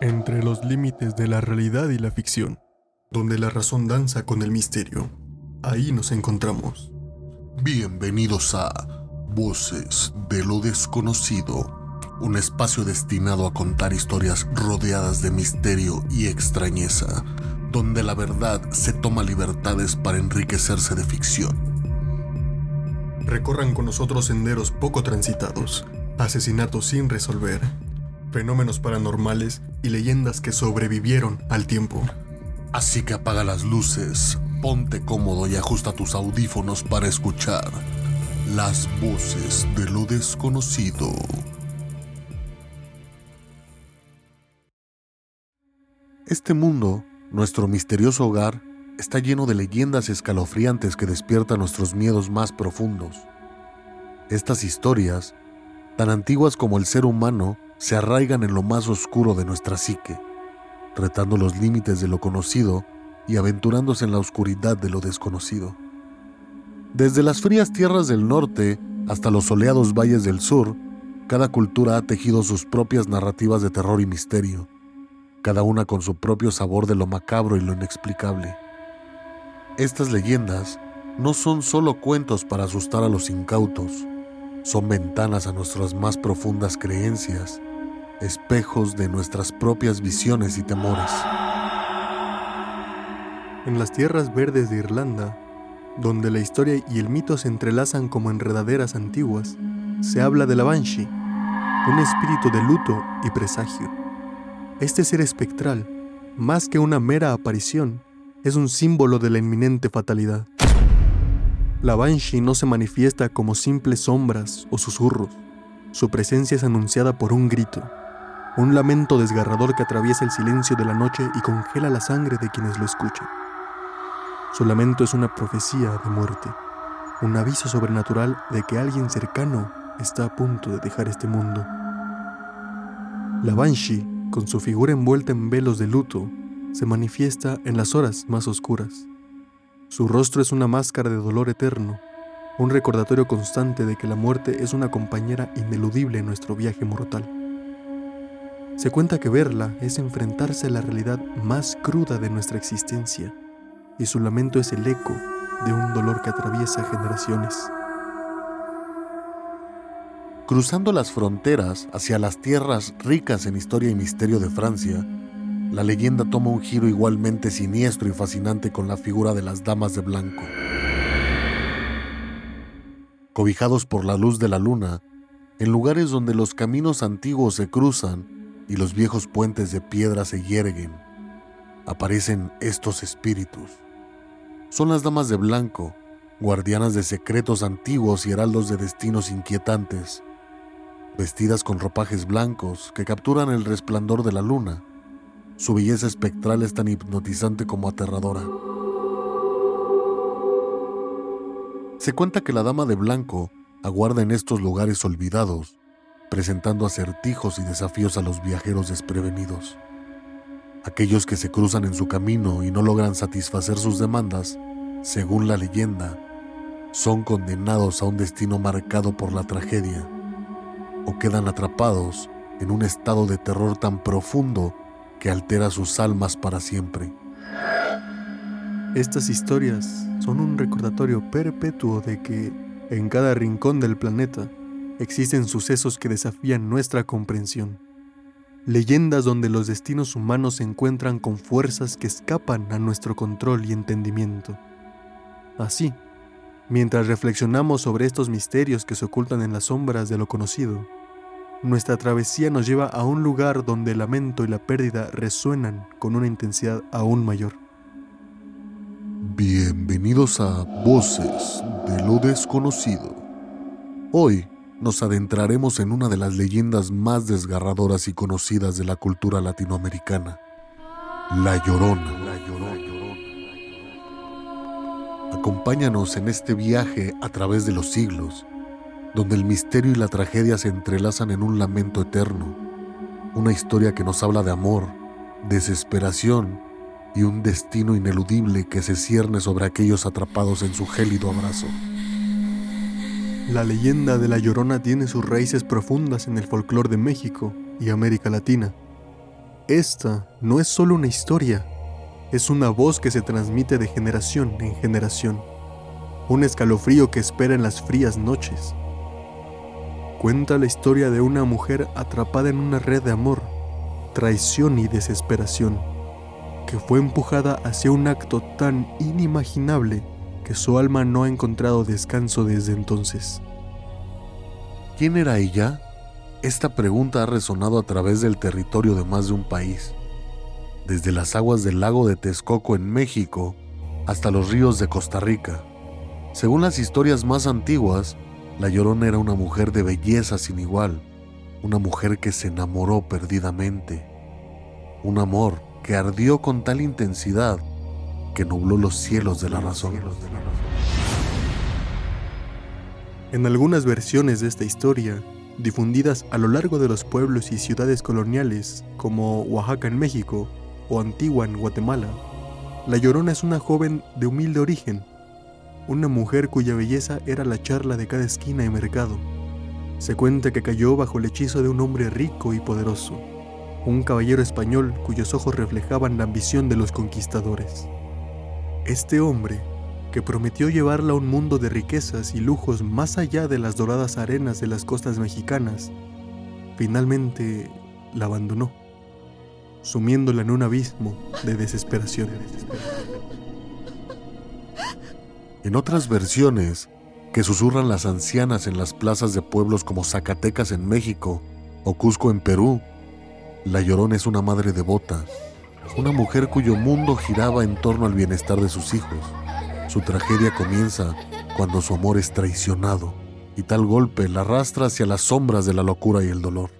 entre los límites de la realidad y la ficción, donde la razón danza con el misterio. Ahí nos encontramos. Bienvenidos a Voces de lo Desconocido, un espacio destinado a contar historias rodeadas de misterio y extrañeza, donde la verdad se toma libertades para enriquecerse de ficción. Recorran con nosotros senderos poco transitados, asesinatos sin resolver, fenómenos paranormales y leyendas que sobrevivieron al tiempo. Así que apaga las luces, ponte cómodo y ajusta tus audífonos para escuchar las voces de lo desconocido. Este mundo, nuestro misterioso hogar, está lleno de leyendas escalofriantes que despiertan nuestros miedos más profundos. Estas historias, tan antiguas como el ser humano, se arraigan en lo más oscuro de nuestra psique, retando los límites de lo conocido y aventurándose en la oscuridad de lo desconocido. Desde las frías tierras del norte hasta los soleados valles del sur, cada cultura ha tejido sus propias narrativas de terror y misterio, cada una con su propio sabor de lo macabro y lo inexplicable. Estas leyendas no son solo cuentos para asustar a los incautos, son ventanas a nuestras más profundas creencias espejos de nuestras propias visiones y temores. En las tierras verdes de Irlanda, donde la historia y el mito se entrelazan como enredaderas antiguas, se habla de la Banshee, un espíritu de luto y presagio. Este ser espectral, más que una mera aparición, es un símbolo de la inminente fatalidad. La Banshee no se manifiesta como simples sombras o susurros. Su presencia es anunciada por un grito, un lamento desgarrador que atraviesa el silencio de la noche y congela la sangre de quienes lo escuchan. Su lamento es una profecía de muerte, un aviso sobrenatural de que alguien cercano está a punto de dejar este mundo. La Banshee, con su figura envuelta en velos de luto, se manifiesta en las horas más oscuras. Su rostro es una máscara de dolor eterno, un recordatorio constante de que la muerte es una compañera ineludible en nuestro viaje mortal. Se cuenta que verla es enfrentarse a la realidad más cruda de nuestra existencia, y su lamento es el eco de un dolor que atraviesa generaciones. Cruzando las fronteras hacia las tierras ricas en historia y misterio de Francia, la leyenda toma un giro igualmente siniestro y fascinante con la figura de las damas de blanco. Cobijados por la luz de la luna, en lugares donde los caminos antiguos se cruzan y los viejos puentes de piedra se yerguen, aparecen estos espíritus. Son las damas de blanco, guardianas de secretos antiguos y heraldos de destinos inquietantes, vestidas con ropajes blancos que capturan el resplandor de la luna. Su belleza espectral es tan hipnotizante como aterradora. Se cuenta que la dama de blanco aguarda en estos lugares olvidados presentando acertijos y desafíos a los viajeros desprevenidos. Aquellos que se cruzan en su camino y no logran satisfacer sus demandas, según la leyenda, son condenados a un destino marcado por la tragedia o quedan atrapados en un estado de terror tan profundo que altera sus almas para siempre. Estas historias son un recordatorio perpetuo de que en cada rincón del planeta existen sucesos que desafían nuestra comprensión. Leyendas donde los destinos humanos se encuentran con fuerzas que escapan a nuestro control y entendimiento. Así, mientras reflexionamos sobre estos misterios que se ocultan en las sombras de lo conocido, nuestra travesía nos lleva a un lugar donde el lamento y la pérdida resuenan con una intensidad aún mayor. Bienvenidos a Voces de lo Desconocido. Hoy nos adentraremos en una de las leyendas más desgarradoras y conocidas de la cultura latinoamericana, La Llorona. Acompáñanos en este viaje a través de los siglos, donde el misterio y la tragedia se entrelazan en un lamento eterno, una historia que nos habla de amor, desesperación y un destino ineludible que se cierne sobre aquellos atrapados en su gélido abrazo. La leyenda de La Llorona tiene sus raíces profundas en el folclore de México y América Latina. esta no es solo una historia, es una voz que se transmite de generación en generación, un escalofrío que espera en las frías noches. Cuenta la historia de una mujer atrapada en una red de amor, traición y desesperación, que fue empujada hacia un acto tan inimaginable su alma no ha encontrado descanso desde entonces. ¿Quién era ella? Esta pregunta ha resonado a través del territorio de más de un país, desde las aguas del lago de Texcoco en México hasta los ríos de Costa Rica. Según las historias más antiguas, La Llorona era una mujer de belleza sin igual, una mujer que se enamoró perdidamente, un amor que ardió con tal intensidad que nubló los cielos de la razón. En algunas versiones de esta historia, difundidas a lo largo de los pueblos y ciudades coloniales como Oaxaca en México o Antigua en Guatemala. La Llorona es una joven de humilde origen, una mujer cuya belleza era la charla de cada esquina y mercado. Se cuenta que cayó bajo el hechizo de un hombre rico y poderoso, un caballero español cuyos ojos reflejaban la ambición de los conquistadores. Este hombre que prometió llevarla a un mundo de riquezas y lujos más allá de las doradas arenas de las costas mexicanas, finalmente la abandonó, sumiéndola en un abismo de desesperación. En otras versiones, que susurran las ancianas en las plazas de pueblos como Zacatecas en México o Cusco en Perú, La Llorona es una madre devota, una mujer cuyo mundo giraba en torno al bienestar de sus hijos su tragedia comienza cuando su amor es traicionado y tal golpe la arrastra hacia las sombras de la locura y el dolor.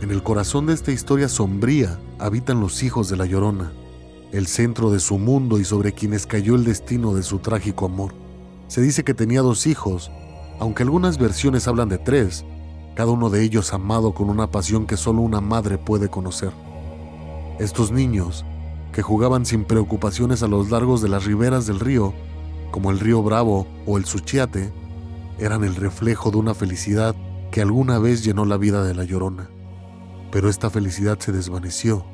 En el corazón de esta historia sombría habitan los hijos de la Llorona, el centro de su mundo y sobre quienes cayó el destino de su trágico amor. Se dice que tenía dos hijos, aunque algunas versiones hablan de tres, cada uno de ellos amado con una pasión que solo una madre puede conocer. Estos niños que jugaban sin preocupaciones a los largos de las riberas del río, como el río Bravo o el Suchiate, eran el reflejo de una felicidad que alguna vez llenó la vida de la llorona. Pero esta felicidad se desvaneció,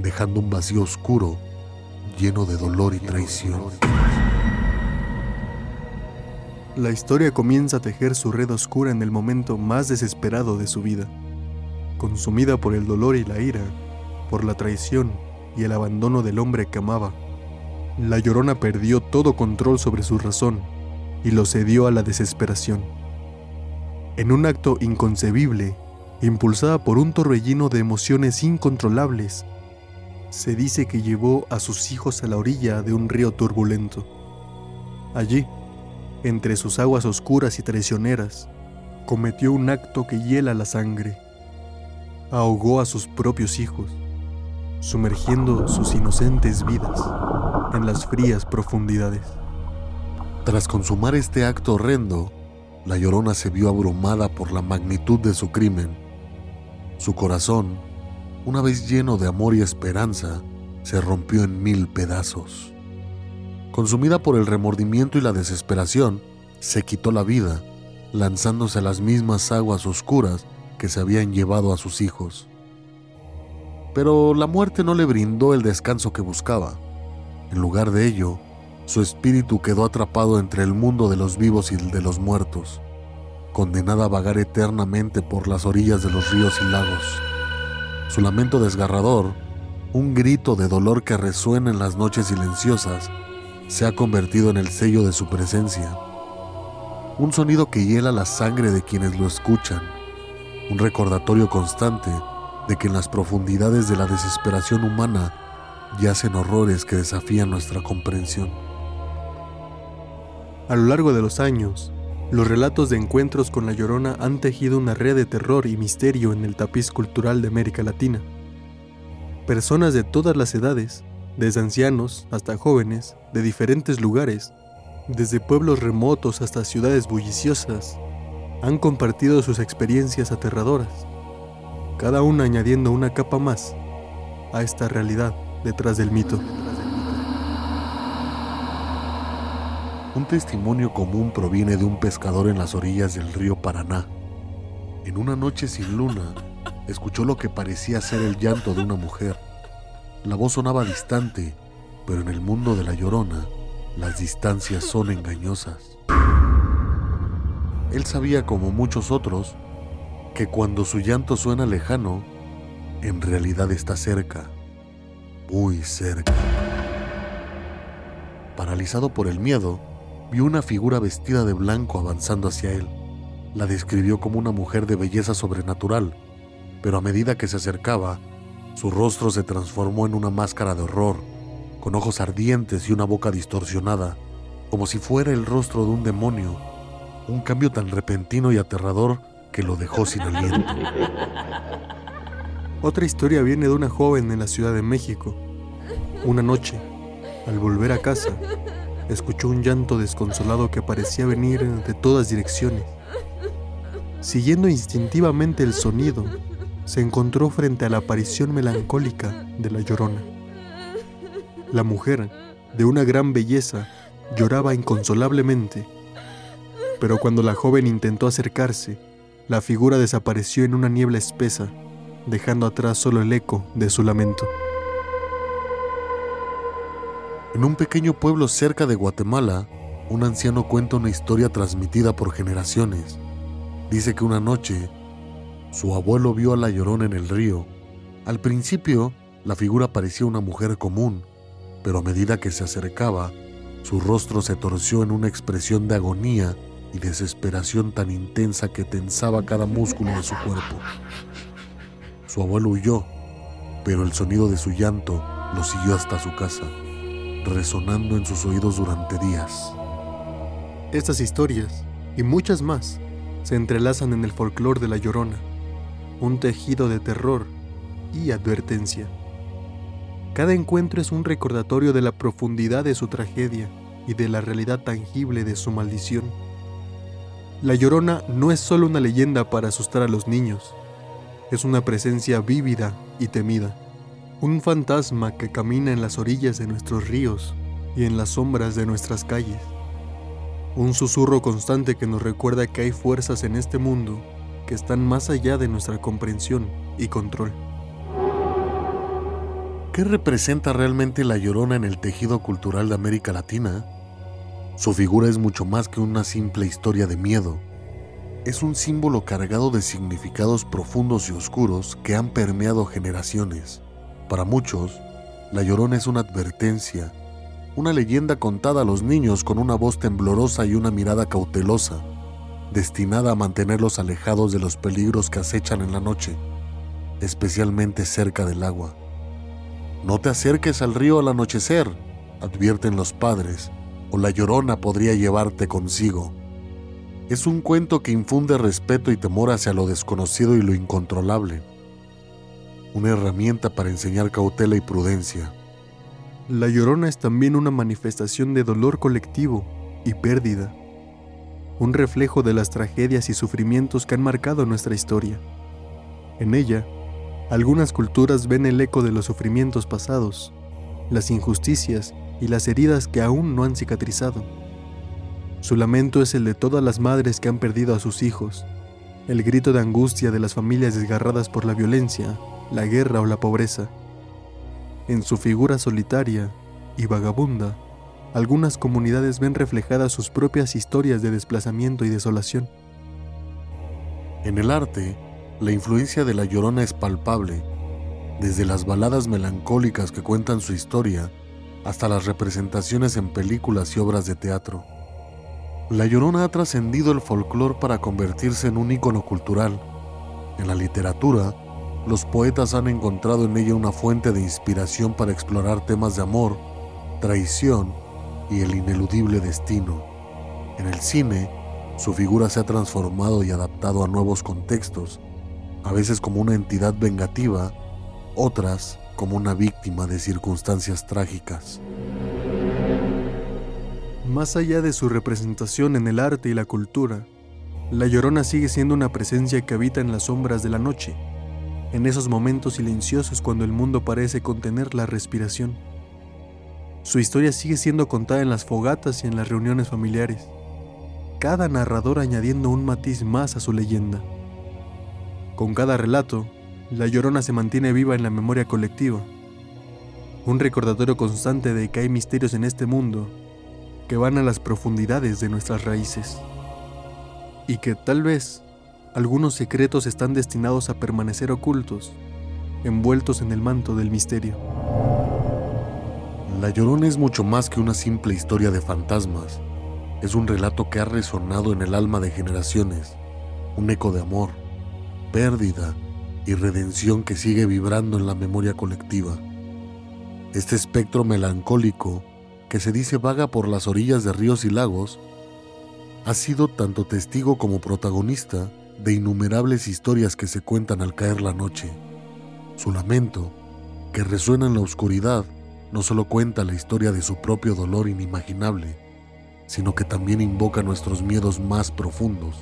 dejando un vacío oscuro, lleno de dolor y traición. La historia comienza a tejer su red oscura en el momento más desesperado de su vida. Consumida por el dolor y la ira, por la traición y el abandono del hombre que amaba. La llorona perdió todo control sobre su razón y lo cedió a la desesperación. En un acto inconcebible, impulsada por un torbellino de emociones incontrolables, se dice que llevó a sus hijos a la orilla de un río turbulento. Allí, entre sus aguas oscuras y traicioneras, cometió un acto que hiela la sangre. Ahogó a sus propios hijos sumergiendo sus inocentes vidas en las frías profundidades. Tras consumar este acto horrendo, la llorona se vio abrumada por la magnitud de su crimen. Su corazón, una vez lleno de amor y esperanza, se rompió en mil pedazos. Consumida por el remordimiento y la desesperación, se quitó la vida, lanzándose a las mismas aguas oscuras que se habían llevado a sus hijos pero la muerte no le brindó el descanso que buscaba. En lugar de ello, su espíritu quedó atrapado entre el mundo de los vivos y el de los muertos, condenada a vagar eternamente por las orillas de los ríos y lagos. Su lamento desgarrador, un grito de dolor que resuena en las noches silenciosas, se ha convertido en el sello de su presencia. Un sonido que hiela la sangre de quienes lo escuchan, un recordatorio constante de que en las profundidades de la desesperación humana yacen horrores que desafían nuestra comprensión. A lo largo de los años, los relatos de encuentros con la Llorona han tejido una red de terror y misterio en el tapiz cultural de América Latina. Personas de todas las edades, desde ancianos hasta jóvenes, de diferentes lugares, desde pueblos remotos hasta ciudades bulliciosas, han compartido sus experiencias aterradoras cada una añadiendo una capa más a esta realidad detrás del mito. Un testimonio común proviene de un pescador en las orillas del río Paraná. En una noche sin luna, escuchó lo que parecía ser el llanto de una mujer. La voz sonaba distante, pero en el mundo de la llorona, las distancias son engañosas. Él sabía, como muchos otros, que cuando su llanto suena lejano, en realidad está cerca, muy cerca. Paralizado por el miedo, vio una figura vestida de blanco avanzando hacia él. La describió como una mujer de belleza sobrenatural, pero a medida que se acercaba, su rostro se transformó en una máscara de horror, con ojos ardientes y una boca distorsionada, como si fuera el rostro de un demonio, un cambio tan repentino y aterrador que lo dejó sin aliento. Otra historia viene de una joven en la Ciudad de México. Una noche, al volver a casa, escuchó un llanto desconsolado que parecía venir de todas direcciones. Siguiendo instintivamente el sonido, se encontró frente a la aparición melancólica de la llorona. La mujer, de una gran belleza, lloraba inconsolablemente, pero cuando la joven intentó acercarse, la figura desapareció en una niebla espesa, dejando atrás solo el eco de su lamento. En un pequeño pueblo cerca de Guatemala, un anciano cuenta una historia transmitida por generaciones. Dice que una noche, su abuelo vio a la llorona en el río. Al principio, la figura parecía una mujer común, pero a medida que se acercaba, su rostro se torció en una expresión de agonía y desesperación tan intensa que tensaba cada músculo de su cuerpo. Su abuelo huyó, pero el sonido de su llanto lo siguió hasta su casa resonando en sus oídos durante días. Estas historias, y muchas más, se entrelazan en el folclore de La Llorona, un tejido de terror y advertencia. Cada encuentro es un recordatorio de la profundidad de su tragedia y de la realidad tangible de su maldición. La Llorona no es solo una leyenda para asustar a los niños, es una presencia vívida y temida un fantasma que camina en las orillas de nuestros ríos y en las sombras de nuestras calles. Un susurro constante que nos recuerda que hay fuerzas en este mundo que están más allá de nuestra comprensión y control. ¿Qué representa realmente la llorona en el tejido cultural de América Latina? Su figura es mucho más que una simple historia de miedo. Es un símbolo cargado de significados profundos y oscuros que han permeado generaciones. Para muchos, La Llorona es una advertencia, una leyenda contada a los niños con una voz temblorosa y una mirada cautelosa, destinada a mantenerlos alejados de los peligros que acechan en la noche, especialmente cerca del agua. No te acerques al río al anochecer, advierten los padres, o la llorona podría llevarte consigo. Es un cuento que infunde respeto y temor hacia lo desconocido y lo incontrolable una herramienta para enseñar cautela y prudencia. La llorona es también una manifestación de dolor colectivo y pérdida, un reflejo de las tragedias y sufrimientos que han marcado nuestra historia. En ella, algunas culturas ven el eco de los sufrimientos pasados, las injusticias y las heridas que aún no han cicatrizado. Su lamento es el de todas las madres que han perdido a sus hijos, el grito de angustia de las familias desgarradas por la violencia la guerra o la pobreza. En su figura solitaria y vagabunda, algunas comunidades ven reflejadas sus propias historias de desplazamiento y desolación. En el arte, la influencia de la llorona es palpable, desde las baladas melancólicas que cuentan su historia hasta las representaciones en películas y obras de teatro. La llorona ha trascendido el folclore para convertirse en un ícono cultural. En la literatura, los poetas han encontrado en ella una fuente de inspiración para explorar temas de amor, traición y el ineludible destino. En el cine, su figura se ha transformado y adaptado a nuevos contextos, a veces como una entidad vengativa, otras como una víctima de circunstancias trágicas. Más allá de su representación en el arte y la cultura, La Llorona sigue siendo una presencia que habita en las sombras de la noche en esos momentos silenciosos cuando el mundo parece contener la respiración. Su historia sigue siendo contada en las fogatas y en las reuniones familiares, cada narrador añadiendo un matiz más a su leyenda. Con cada relato, La Llorona se mantiene viva en la memoria colectiva, un recordatorio constante de que hay misterios en este mundo que van a las profundidades de nuestras raíces y que tal vez algunos secretos están destinados a permanecer ocultos, envueltos en el manto del misterio. La Llorona es mucho más que una simple historia de fantasmas. Es un relato que ha resonado en el alma de generaciones, un eco de amor, pérdida y redención que sigue vibrando en la memoria colectiva. Este espectro melancólico que se dice vaga por las orillas de ríos y lagos, ha sido tanto testigo como protagonista de innumerables historias que se cuentan al caer la noche. Su lamento, que resuena en la oscuridad, no solo cuenta la historia de su propio dolor inimaginable, sino que también invoca nuestros miedos más profundos,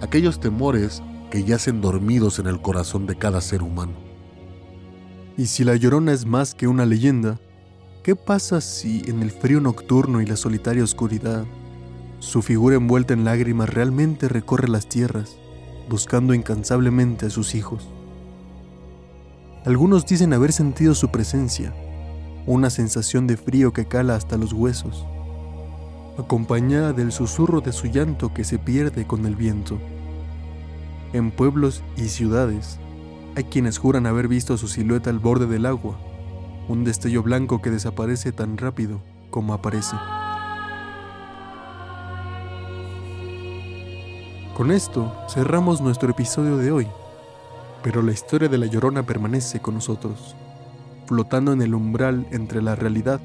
aquellos temores que yacen dormidos en el corazón de cada ser humano. Y si la llorona es más que una leyenda, ¿qué pasa si en el frío nocturno y la solitaria oscuridad, su figura envuelta en lágrimas realmente recorre las tierras, buscando incansablemente a sus hijos? Algunos dicen haber sentido su presencia, una sensación de frío que cala hasta los huesos, acompañada del susurro de su llanto que se pierde con el viento. En pueblos y ciudades hay quienes juran haber visto su silueta al borde del agua, un destello blanco que desaparece tan rápido como aparece. Con esto cerramos nuestro episodio de hoy, pero la historia de la Llorona permanece con nosotros flotando en el umbral entre la realidad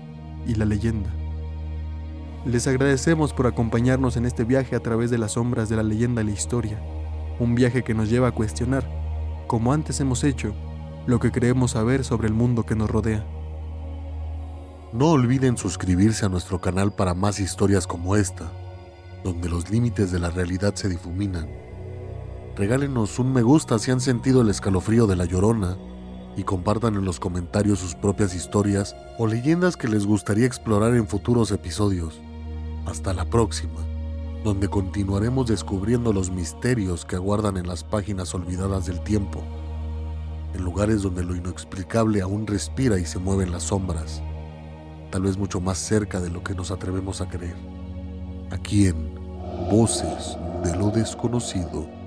y la leyenda. Les agradecemos por acompañarnos en este viaje a través de las sombras de la leyenda y la historia, un viaje que nos lleva a cuestionar, como antes hemos hecho, lo que creemos saber sobre el mundo que nos rodea. No olviden suscribirse a nuestro canal para más historias como esta, donde los límites de la realidad se difuminan. Regálenos un me gusta si han sentido el escalofrío de la llorona y compartan en los comentarios sus propias historias o leyendas que les gustaría explorar en futuros episodios. Hasta la próxima, donde continuaremos descubriendo los misterios que aguardan en las páginas olvidadas del tiempo, en lugares donde lo inexplicable aún respira y se mueve en las sombras, tal vez mucho más cerca de lo que nos atrevemos a creer. Aquí en Voces de lo desconocido.